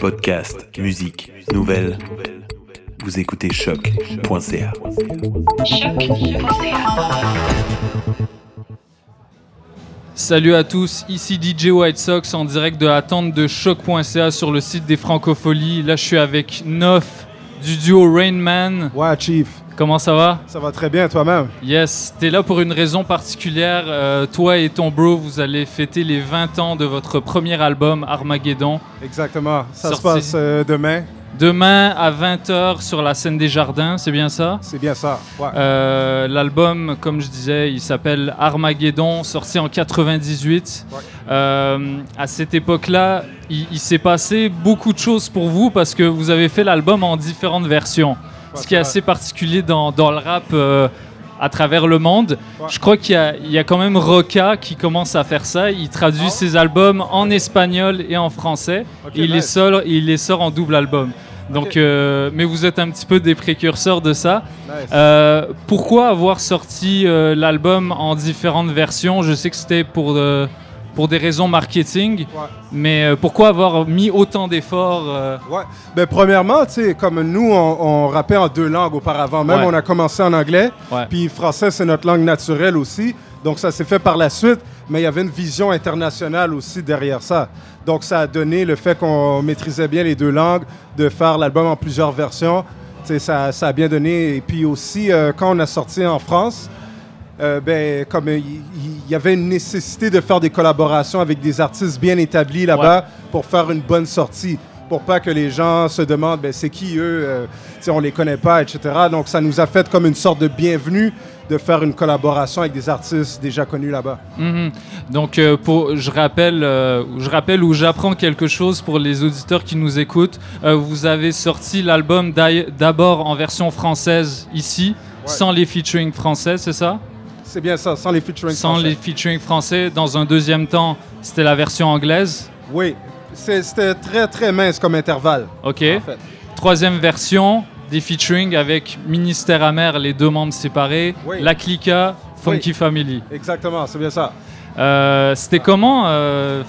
Podcast, musique, nouvelles. Vous écoutez choc.ca. Salut à tous, ici DJ White Sox en direct de la tente de choc.ca sur le site des Francopholies. Là, je suis avec Nof du duo Rainman. Ouais, Chief. Comment ça va? Ça va très bien, toi-même? Yes, t'es là pour une raison particulière. Euh, toi et ton bro, vous allez fêter les 20 ans de votre premier album, Armageddon. Exactement. Ça Sorti. se passe euh, demain. Demain à 20h sur la scène des jardins, c'est bien ça? C'est bien ça. Ouais. Euh, L'album, comme je disais, il s'appelle Armageddon, sorti en 98. Ouais. Euh, à cette époque-là, il, il s'est passé beaucoup de choses pour vous parce que vous avez fait l'album en différentes versions. Ce qui est assez particulier dans, dans le rap euh, à travers le monde. Ouais. Je crois qu'il y, a- il y a quand même Roca qui commence à faire ça. Il traduit Ah ses albums en espagnol et en français. Et il, les sort, il les sort en double album. Donc, euh, mais vous êtes un petit peu des précurseurs de ça. Nice. Euh, pourquoi avoir sorti l'album en différentes versions? Je sais que c'était pour, pour des raisons marketing, Ouais. mais euh, pourquoi avoir mis autant d'efforts euh, Ouais. Ben, premièrement, tu sais, comme nous, on, on rappait en deux langues auparavant. Même, Ouais. on a commencé en anglais. Puis français, c'est notre langue naturelle aussi. Donc, ça s'est fait par la suite. Mais il y avait une vision internationale aussi derrière ça. Donc, ça a donné le fait qu'on maîtrisait bien les deux langues, de faire l'album en plusieurs versions. Tu sais, ça, ça a bien donné. Et puis aussi, euh, quand on a sorti en France, euh, ben, comme euh, il il y, avait une nécessité de faire des collaborations avec des artistes bien établis là-bas pour faire une bonne sortie, pour pas que les gens se demandent ben, c'est qui eux, euh, on les connaît pas, etc. Donc ça nous a fait comme une sorte de bienvenue de faire une collaboration avec des artistes déjà connus là-bas. Mhm. Donc, euh, pour, je rappelle, euh, je rappelle ou j'apprends quelque chose pour les auditeurs qui nous écoutent. Euh, vous avez sorti l'album d'abord en version française ici, Ouais. sans les featuring français, c'est ça? C'est bien ça, sans les featuring Sans français. les featuring français. Dans un deuxième temps, c'était la version anglaise. Oui, c'était très très mince comme intervalle. Ok. En fait. Troisième version, des featuring avec Ministère Amer, les deux membres séparés, Oui. La Clica, Funky Family. Exactement, c'est bien ça. Euh, C'était comment euh,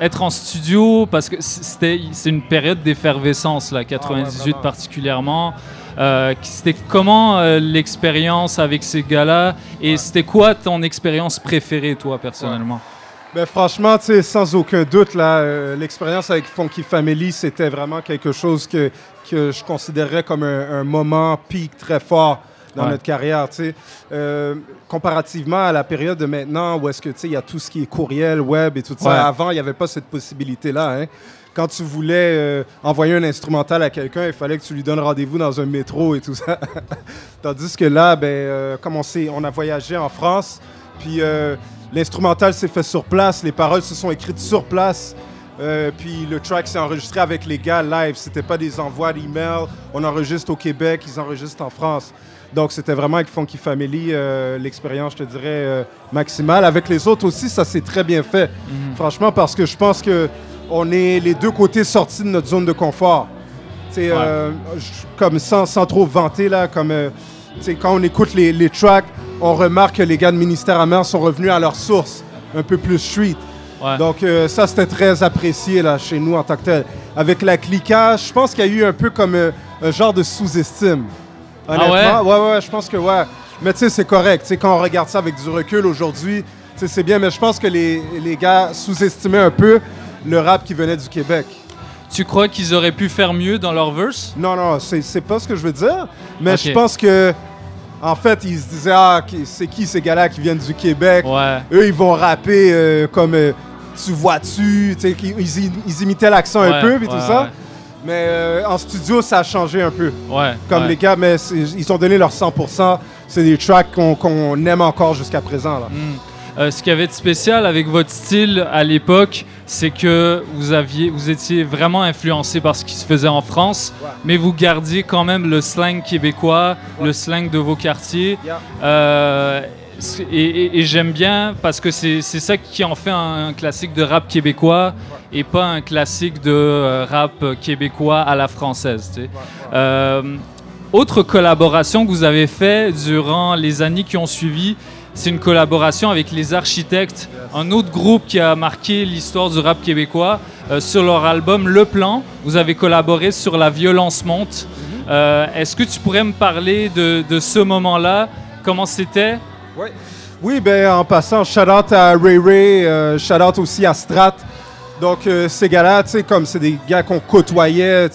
être en studio? Parce que c'était c'est une période d'effervescence, là, 98 vraiment. particulièrement. Euh, c'était comment euh, l'expérience avec ces gars-là Et c'était quoi ton expérience préférée, toi, personnellement? Ben, franchement, sans aucun doute, là, euh, l'expérience avec Funky Family, c'était vraiment quelque chose que, que je considérais comme un, un moment pic très fort dans Ouais. notre carrière, tu sais. Euh, comparativement à la période de maintenant où est-ce que, tu sais, il y a tout ce qui est courriel, web et tout ça. Avant, il n'y avait pas cette possibilité-là, hein. Quand tu voulais euh, envoyer un instrumental à quelqu'un, il fallait que tu lui donnes rendez-vous dans un métro et tout ça. Tandis que là, ben, euh, comme on, s'est- on a voyagé en France, puis euh, l'instrumental s'est fait sur place, les paroles se sont écrites sur place, puis le track s'est enregistré avec les gars live. C'était pas des envois d'emails. On enregistre au Québec, ils enregistrent en France. Donc c'était vraiment avec Funky Family euh, l'expérience, je te dirais, euh, maximale. Avec les autres aussi, ça s'est très bien fait. Franchement, parce que je pense que on est les deux côtés sortis de notre zone de confort. Euh, comme sans, sans trop vanter, là, comme euh, quand on écoute les, les tracks, on remarque que les gars de Ministère Amer sont revenus à leur source, un peu plus street. Ouais. Donc euh, ça, c'était très apprécié là, chez nous en tant que tel. Avec la clica, je pense qu'il y a eu un peu comme un genre de sous-estime. Honnêtement, Ah ouais? ouais, ouais, je pense que ouais. Mais tu sais, c'est correct. Tu sais, quand on regarde ça avec du recul aujourd'hui, c'est bien. Mais je pense que les, les gars sous-estimaient un peu le rap qui venait du Québec. Tu crois qu'ils auraient pu faire mieux dans leur verse? Non, non, c'est pas ce que je veux dire. Mais je pense que, en fait, ils se disaient, ah, c'est qui ces gars-là qui viennent du Québec? Ouais. Eux, ils vont rapper euh, comme euh, Tu vois-tu? Ils, ils imitaient l'accent Ouais, un peu, puis ouais, tout ça. Mais euh, en studio, ça a changé un peu. Ouais. Comme ouais. les gars, mais ils ont donné leur 100%. C'est des tracks qu'on qu'on aime encore jusqu'à présent. Là. Mm. Euh, ce qu'il y avait de spécial avec votre style à l'époque, c'est que vous aviez, vous étiez vraiment influencé par ce qui se faisait en France, Ouais. mais vous gardiez quand même le slang québécois, Ouais. le slang de vos quartiers. Yeah. Euh, et et- et j'aime bien parce que c'est ça qui en fait un, un classique de rap québécois et pas un classique de euh, rap québécois à la française. tu sais. Euh, autre collaboration que vous avez fait durant les années qui ont suivi, c'est une collaboration avec les architectes un autre groupe qui a marqué l'histoire du rap québécois. Euh, sur leur album Le Plan, vous avez collaboré sur La violence monte. Euh, Est-ce que tu pourrais me parler de, ce moment-là? Comment c'était? Ouais. Oui, ben en passant, shout out à Ray Ray, euh, shout out aussi à Strat. Donc euh, ces gars-là, tu sais, comme c'est des gars qu'on côtoyait,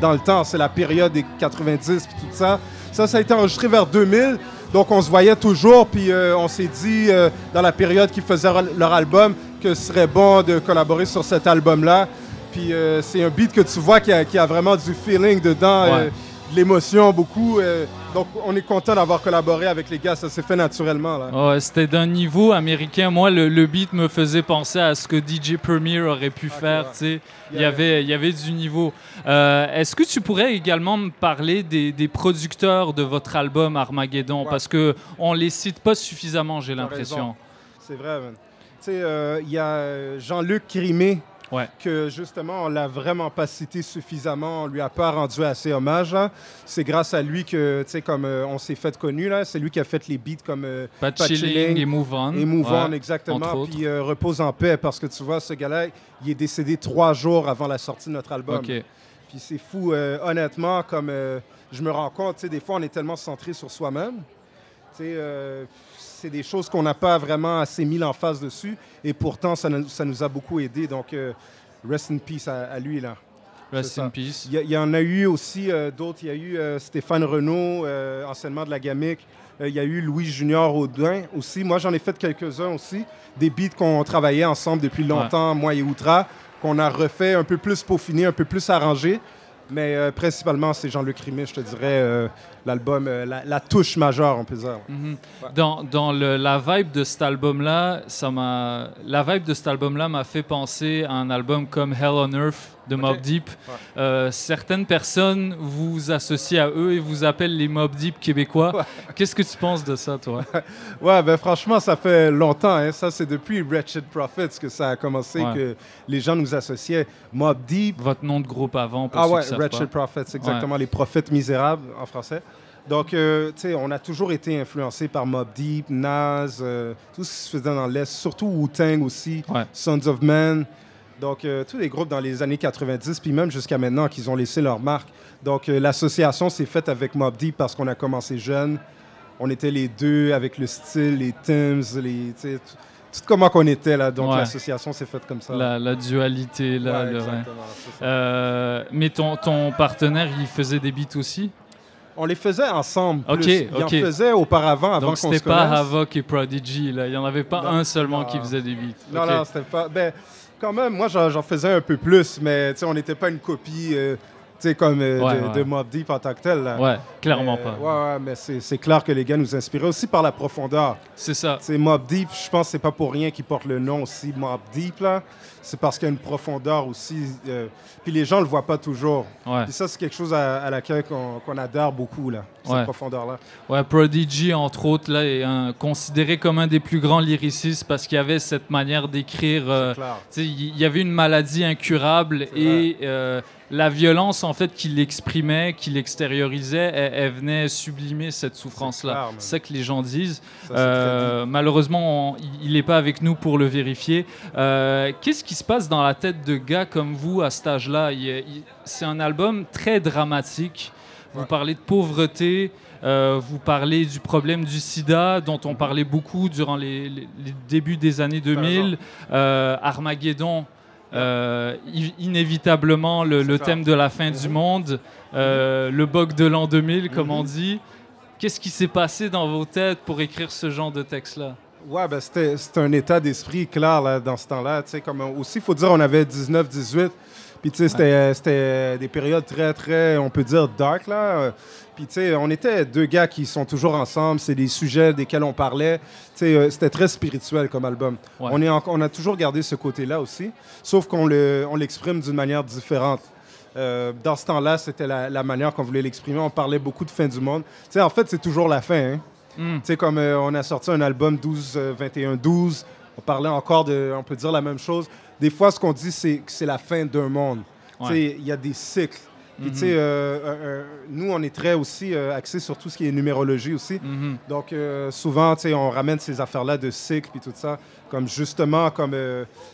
dans le temps, c'est la période des 90 puis tout ça. Ça, ça a été enregistré vers 2000. Donc on se voyait toujours, puis euh, on s'est dit euh, dans la période qu'ils faisaient leur album que ce serait bon de collaborer sur cet album-là. Puis euh, c'est un beat que tu vois qui a, vraiment du feeling dedans. L'émotion beaucoup. euh, donc on est content d'avoir collaboré avec les gars, ça s'est fait naturellement. Là. C'était d'un niveau américain. Moi, le, le beat me faisait penser à ce que DJ Premier aurait pu faire. ouais. tu sais. Il y Yeah, avait, il y avait du niveau. Euh, Est-ce que tu pourrais également me parler des, des producteurs de votre album Armageddon? Ouais. Parce que on les cite pas suffisamment, j'ai l'impression. C'est vrai, man. Tu sais, euh, il y a Jean-Luc Crimé, Ouais. que justement, on l'a vraiment pas cité suffisamment, on lui a pas rendu assez hommage. là. C'est grâce à lui que, tu sais, comme euh, on s'est fait connu, là, c'est lui qui a fait les beats comme euh, Pas de Pas de chilling, chilling et move on. et Move On, Ouais. exactement. Puis euh, repose en paix, parce que tu vois, ce gars-là, il est décédé trois jours avant la sortie de notre album. Ok. Puis c'est fou, euh, honnêtement, comme euh, je me rends compte, tu sais, des fois, on est tellement centré sur soi-même. Tu sais, c'est des choses qu'on n'a pas vraiment assez mis l'emphase dessus. Et pourtant, ça, nous- ça nous a beaucoup aidé. Donc, euh, rest in peace à, à lui, là. Rest in peace. Il y, en a eu aussi euh, d'autres. Il y a eu euh, Stéphane Renault, anciennement de la Gamic. Il y a eu Louis Junior Audin aussi. Moi, j'en ai fait quelques-uns aussi. Des beats qu'on travaillait ensemble depuis longtemps, moi et Outra, qu'on a refait un peu plus peaufiné, un peu plus arrangé. Mais euh, principalement, c'est Jean-Luc Rimet, je te dirais, euh, l'album, euh, la, la touche majeure, on peut dire. Mhm. Dans, dans le- la vibe de cet album-là, ça m'a. La vibe de cet album-là m'a fait penser à un album comme Hell on Earth de Mob Deep. Ouais. Euh, certaines personnes vous associent à eux et vous appellent les Mob Deep québécois. Qu'est-ce que tu penses de ça, toi? Ouais, ben franchement, ça fait longtemps. Hein. Ça, c'est depuis Wretched Prophets que ça a commencé, Ouais. que les gens nous associaient. Mob Deep, Votre nom de groupe avant, pour Ah ouais, Wretched pas. Prophets, exactement, les prophètes misérables en français. Donc, euh, tu sais, on a toujours été influencé par Mob Deep, Nas, euh, tout ce qui se faisait dans l'Est, surtout Wu-Tang aussi. Sons of Men. Donc, euh, tous les groupes dans les années 90, puis même jusqu'à maintenant, qui ont laissé leur marque. Donc, euh, l'association s'est faite avec Mob Deep parce qu'on a commencé jeune. On était les deux avec le style, les Tims, les, tout, comment qu'on était là. Donc, Ouais. l'association s'est faite comme ça. La, la dualité, là. Ouais, le-. Euh, mais ton, ton partenaire, il faisait des beats aussi? On les faisait ensemble. Ok, plus. Il ok. en faisait auparavant, avant Donc c'était pas. Havoc et Prodigy, là. Il n'y en avait pas Non, un seulement qui faisait des beats. Non, Ok. non, c'était pas. Ben, quand même, moi, j'en faisais un peu plus, mais on n'était pas une copie, euh, sais, comme euh, Ouais, de, ouais. de Mobb Deep en tant que tel. là. Ouais, clairement Mais, pas. Ouais, mais c'est c'est clair que les gars nous inspiraient aussi par la profondeur. C'est ça. Sais, Mobb Deep, je pense que c'est pas pour rien qu'ils portent le nom aussi Mobb Deep, là. C'est parce qu'il y a une profondeur aussi. euh, puis les gens le voient pas toujours. Ouais. Puis ça, c'est quelque chose à, à laquelle qu'on qu'on adhère beaucoup, là, cette profondeur-là. Ouais, Prodigy, entre autres, là, est un- considéré comme un des plus grands lyricistes parce qu'il y avait cette manière d'écrire. euh, C'est il y avait une maladie incurable C'est et euh, la violence, en fait, qu'il exprimait, qu'il extériorisait, elle, elle venait sublimer cette souffrance-là. C'est ça que les gens disent. Ça, Euh, malheureusement, on- il n'est pas avec nous pour le vérifier. Euh, Qu'est-ce qui se passe dans la tête de gars comme vous à cet âge-là? C'est un album très dramatique. Vous Ouais. parlez de pauvreté, euh, vous parlez du problème du sida, dont on parlait beaucoup durant les, les- les débuts des années 2000. Euh, Armageddon, euh, inévitablement le, thème de la fin du monde, euh, le bug de l'an 2000, comme Mhm. on dit. Qu'est-ce qui s'est passé dans vos têtes pour écrire ce genre de texte-là? Ouais, ben c'était un état d'esprit clair là, dans ce temps-là. Comme euh, aussi, il faut dire, on avait 19, 18. Puis, tu sais, c'était c'était des périodes très, très, on peut dire, dark, là. Puis, tu sais, on était deux gars qui sont toujours ensemble. C'est des sujets desquels on parlait. Tu sais, euh, c'était très spirituel comme album. Ouais. On, est en- on a toujours gardé ce côté-là aussi, sauf qu'on le- on l'exprime d'une manière différente. Euh, dans ce temps-là, c'était la, la manière qu'on voulait l'exprimer. On parlait beaucoup de fin du monde. Tu sais, en fait, c'est toujours la fin, hein. Hmm. Tu sais, comme euh, on a sorti un album 12, euh, 21, 12, on parlait encore de, on peut dire la même chose. Des fois, ce qu'on dit, c'est que c'est la fin d'un monde. Ouais. il y a des cycles. Puis, Mhm. euh, euh, euh, nous, on est très aussi euh, axés sur tout ce qui est numérologie aussi. Mhm. Donc, souvent, on ramène ces affaires-là de cycle puis tout ça. Comme justement, comme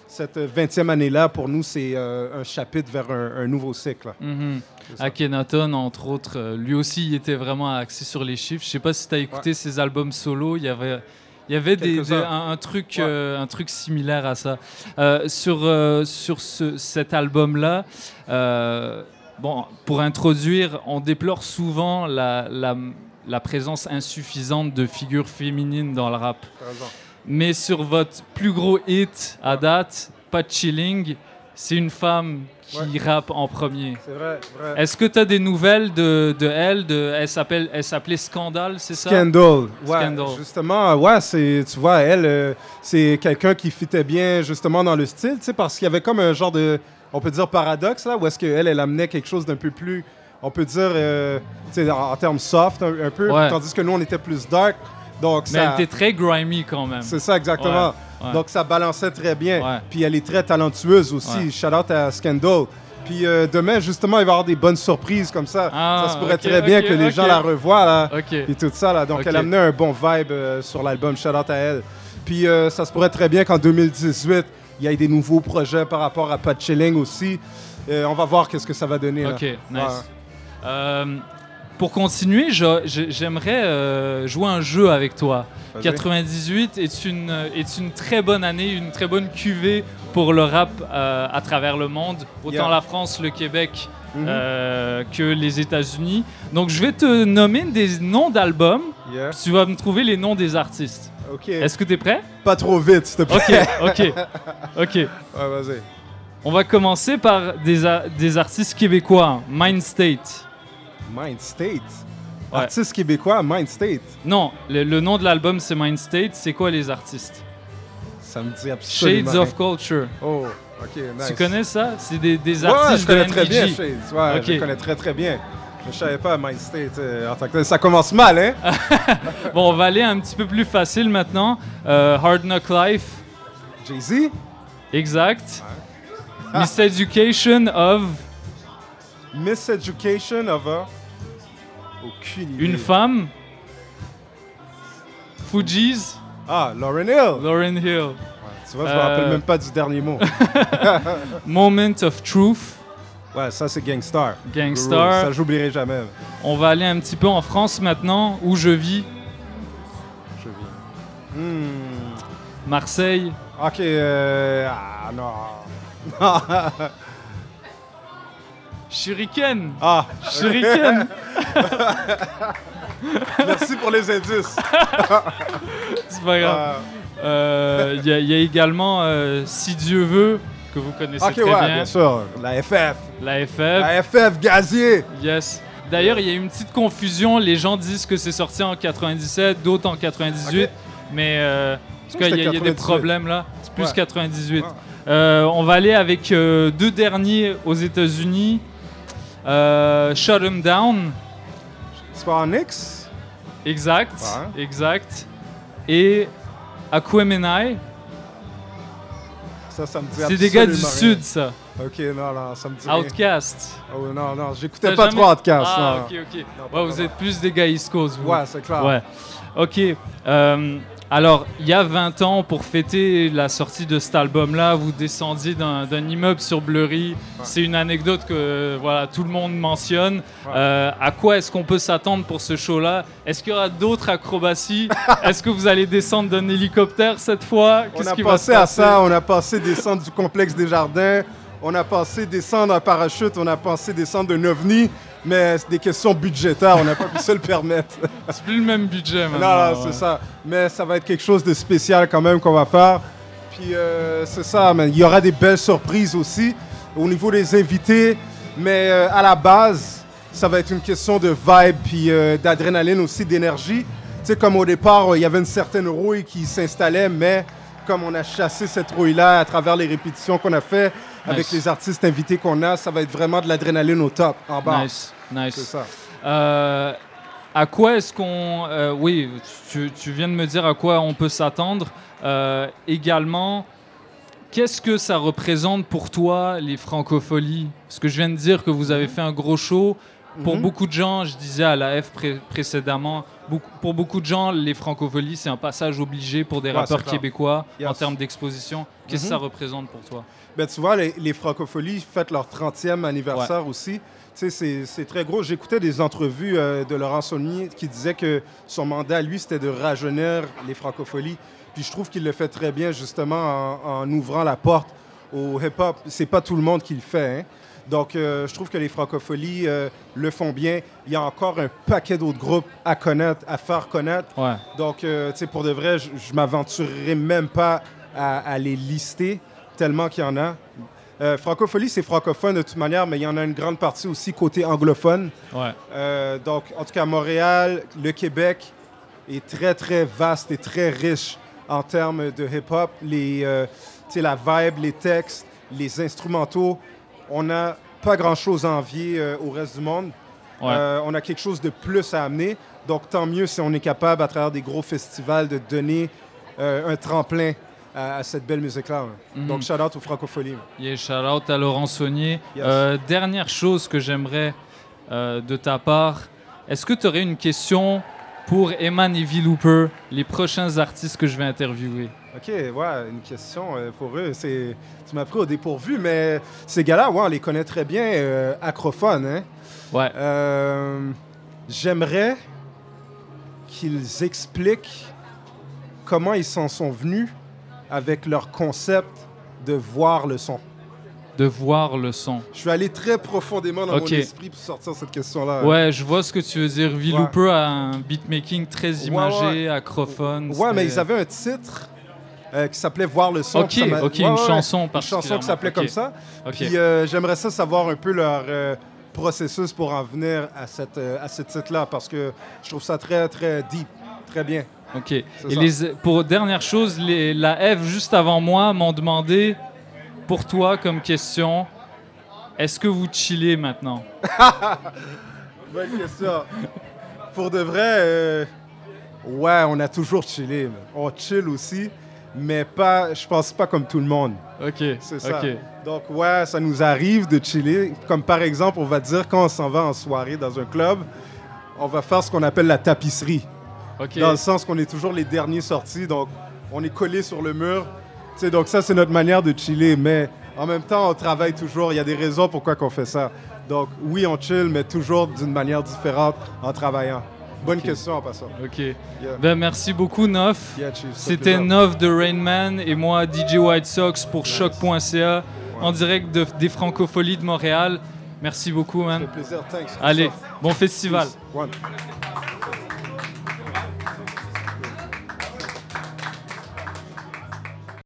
cette 20e année-là, pour nous, c'est un chapitre vers un, un nouveau cycle. ça. Akhenaton, entre autres, lui aussi, il était vraiment axé sur les chiffres. Je sais pas si tu as écouté ses albums solo, il y avait, il y avait des, Quelques-uns. des- un, un truc, Ouais. euh, un truc similaire à ça. Euh, sur euh, sur ce, cet album-là, bon, pour introduire, on déplore souvent la, la, la présence insuffisante de figures féminines dans le rap. Mais sur votre plus gros hit à date, Pas de Chilling, c'est une femme qui rappe en premier. C'est vrai, vrai. Est-ce que tu as des nouvelles de, de elle de, Elle s'appelle- elle s'appelait Scandale, c'est ça? Scandal. Ouais, Scandal. Justement, ouais, c'est, tu vois, elle, euh, c'est quelqu'un qui fitait bien justement dans le style, tu sais, parce qu'il y avait comme un genre de, on peut dire paradoxe là, où est-ce qu'elle, elle amenait quelque chose d'un peu plus, on peut dire, euh, tu sais, en, en termes soft un, un peu, Ouais. tandis que nous, on était plus dark. Donc, Mais ça, elle était très grimy quand même. c'est ça exactement. Ouais. Donc, ça balançait très bien. Ouais. Puis, elle est très talentueuse aussi. Shout out à Scandal. Puis, euh, demain, justement, il va y avoir des bonnes surprises comme ça. Ah, ça se pourrait très bien que les gens la revoient, là. Puis tout ça, là. Donc, elle amenait un bon vibe euh, sur l'album. Shout out à elle. Puis, euh, ça se pourrait très bien qu'en 2018, il y ait des nouveaux projets par rapport à Pat Chilling aussi. On va voir qu'est-ce que ça va donner. là. Ok, nice. Ouais. Pour continuer, j'aimerais euh, jouer un jeu avec toi. Vas-y. 98 est une, est une très bonne année, une très bonne cuvée pour le rap euh, à travers le monde, autant Yeah. la France, le Québec Mhm. euh, que les États-Unis. Donc je vais te nommer des noms d'albums, Yeah. tu vas me trouver les noms des artistes. OK. Est-ce que tu es prêt? Pas trop vite, s'il te plaît. Ok, ok, ok. Ouais, vas-y. On va commencer par des, des artistes québécois. Mind State. Mind State. Ouais. Artiste québécois, Mind State. Non, le, le nom de l'album c'est Mind State. C'est quoi les artistes? Ça me dit absolument Shades of. Culture. Oh, OK, nice. Tu connais ça? C'est des, des Ouais, artistes je connais de très bien. Shades. Ouais, Ok. je connais très très bien. Je savais pas Mind State euh, en tant que. Ça commence mal, hein? Bon, on va aller un petit peu plus facile maintenant. Euh, Hard Knock Life, Jay-Z? exact. Miss Education of Miss Education of a... Aucune idée. une femme. Fugees, Ah, Lauren Hill. Lauren Hill. Ouais, tu vois, je me Euh, rappelle même pas du dernier mot. Moment of Truth, Ouais, ça c'est Gangstar. Gangstar. Ça, j'oublierai jamais. On va aller un petit peu en France maintenant, où je vis. Je vis. Hmm. Marseille. Ok, euh... Ah, non. Shuriken. ah, Shuriken. merci pour les indices. C'est pas grave. Ah, Euh, Il y, a- il y a également Euh, Si Dieu veut, que vous connaissez ok, très ouais, bien. bien sûr. La FF. La FF. La FF Gazier. Yes. D'ailleurs, il y a une petite confusion. Les gens disent que c'est sorti en 97, d'autres en 98. Ok. Mais euh, en tout cas, il y, a- il y a des 98. problèmes là. C'est plus Ouais. 98. Ouais. Euh, on va aller avec deux derniers aux États-Unis. Euh, Shut 'em Down. C'est pas en X? Exact. Ouais. Exact. Et Aquemini. Ça, ça me dit C'est des gars du Sud, rien. ça. Ok, non, non, ça me dit rien. Outcast. Oh non, non, j'écoutais pas jamais- trop Outcast. Ah, non. ok, ok. Non, Ouais, pas vous êtes plus des gars East Coast, vous. Ouais, c'est clair. Ouais. Ok. Euh, alors, il y a 20 ans, pour fêter la sortie de cet album-là, vous descendiez d'un immeuble sur Bleury. C'est une anecdote que voilà, tout le monde mentionne. Ouais. Euh, à quoi est-ce qu'on peut s'attendre pour ce show-là? Est-ce qu'il y aura d'autres acrobaties? Est-ce que vous allez descendre d'un hélicoptère cette fois? On a qui va se à ça, on a passé descendre du complexe des jardins, on a passé descendre en parachute, on a passé descendre d'un ovni, mais c'est des questions budgétaires, on n'a pas pu se le permettre. C'est plus le même budget maintenant. non, c'est ouais. ça. Mais ça va être quelque chose de spécial quand même qu'on va faire. Puis euh, c'est ça, man. il y aura des belles surprises aussi au niveau des invités, mais euh, à la base, ça va être une question de vibe puis euh, d'adrénaline aussi, d'énergie. Tu sais, comme au départ, il y avait une certaine rouille qui s'installait, mais comme on a chassé cette rouille-là à travers les répétitions qu'on a fait avec Nice. les artistes invités qu'on a, ça va être vraiment de l'adrénaline au top, en bas. Nice, nice. C'est ça. Euh, à quoi est-ce qu'on... euh, oui, tu, tu viens de me dire à quoi on peut s'attendre. Euh, également, Qu'est-ce que ça représente pour toi, les francopholies? Parce que je viens de dire que vous avez fait un gros show. Pour Mhm. beaucoup de gens, je disais à la F pré- précédemment, beaucoup- pour beaucoup de gens, les francopholies, c'est un passage obligé pour des Ouais, rappeurs québécois en termes d'exposition. Qu'est-ce que Mhm. ça représente pour toi? Ben, tu vois, les, les francopholies fêtent leur 30e anniversaire aussi. Tu sais, c'est- très gros. J'écoutais des entrevues euh, de Laurent Saunier qui disait que son mandat, lui, c'était de rajeunir les francopholies. Puis je trouve qu'il le fait très bien, justement, en, en ouvrant la porte au hip-hop. C'est pas tout le monde qui le fait, hein. Donc, euh, je trouve que les francopholies euh, le font bien. Il y a encore un paquet d'autres groupes à connaître, à faire connaître. Ouais. Donc, tu sais, pour de vrai, je je m'aventurerai même pas à, à les lister, tellement qu'il y en a. Euh, francophonie, c'est francophone de toute manière, mais il y en a une grande partie aussi côté anglophone. Ouais. Euh, donc, en tout cas, Montréal, le Québec est très, très vaste et très riche en termes de hip-hop. Les, euh, la vibe, les textes, les instrumentaux. On n'a pas grand-chose à envier au reste du monde. Ouais. On a quelque chose de plus à amener. Donc, tant mieux si on est capable, à travers des gros festivals, de donner un tremplin à, à cette belle musique-là. hein. Mhm. Donc, shout-out aux francophonies. Yeah, shout out à Laurent Saunier. Yes. Euh, dernière chose que j'aimerais euh, de ta part, est-ce que tu aurais une question pour Eman et V-Looper, les prochains artistes que je vais interviewer? OK, ouais, une question euh, pour eux. C'est, tu m'as pris au dépourvu, mais ces gars-là, ouais, on les connaît très bien, euh, acrophones. Hein? Ouais. Euh, j'aimerais qu'ils expliquent comment ils s'en sont venus avec leur concept de voir le son. De voir le son. Je suis allé très profondément dans Ok. mon esprit pour sortir cette question-là. Ouais, je vois ce que tu veux dire. V-Looper a un beatmaking très imagé, ouais. acrophone. Ouais, mais ils avaient un titre euh, qui s'appelait Voir le son. Ok, puis ça m'a- ok, Ouais, une ouais, chanson Une chanson qui s'appelait comme ça. Puis euh, j'aimerais ça savoir un peu leur euh, processus pour en venir à, cette, à ce titre-là parce que je trouve ça très, très deep. Très bien. Ok. Et les, pour dernière chose, les, la F juste avant moi m'ont demandé pour toi comme question, est-ce que vous chillez maintenant? Bonne question. Pour de vrai, euh, ouais, on a toujours chillé. On chill aussi, mais pas, je pense pas comme tout le monde. Ok. C'est ça. Donc, ouais, ça nous arrive de chiller. Comme par exemple, on va dire quand on s'en va en soirée dans un club, on va faire ce qu'on appelle la tapisserie. Dans le sens qu'on est toujours les derniers sortis, donc on est collé sur le mur. Tu sais, donc ça, c'est notre manière de chiller. Mais en même temps, on travaille toujours. Il y a des raisons pourquoi qu'on fait ça. Donc oui, on chill, mais toujours d'une manière différente en travaillant. Bonne question en passant. Ok. Yeah. Ben, merci beaucoup, Nof. Yeah, ça C'était. Nov de Rainman et moi, DJ White Sox pour choc.ca en direct de- des Francopholies de Montréal. Merci beaucoup, Ça man. fait plaisir. Thanks. Allez, bon festival. One.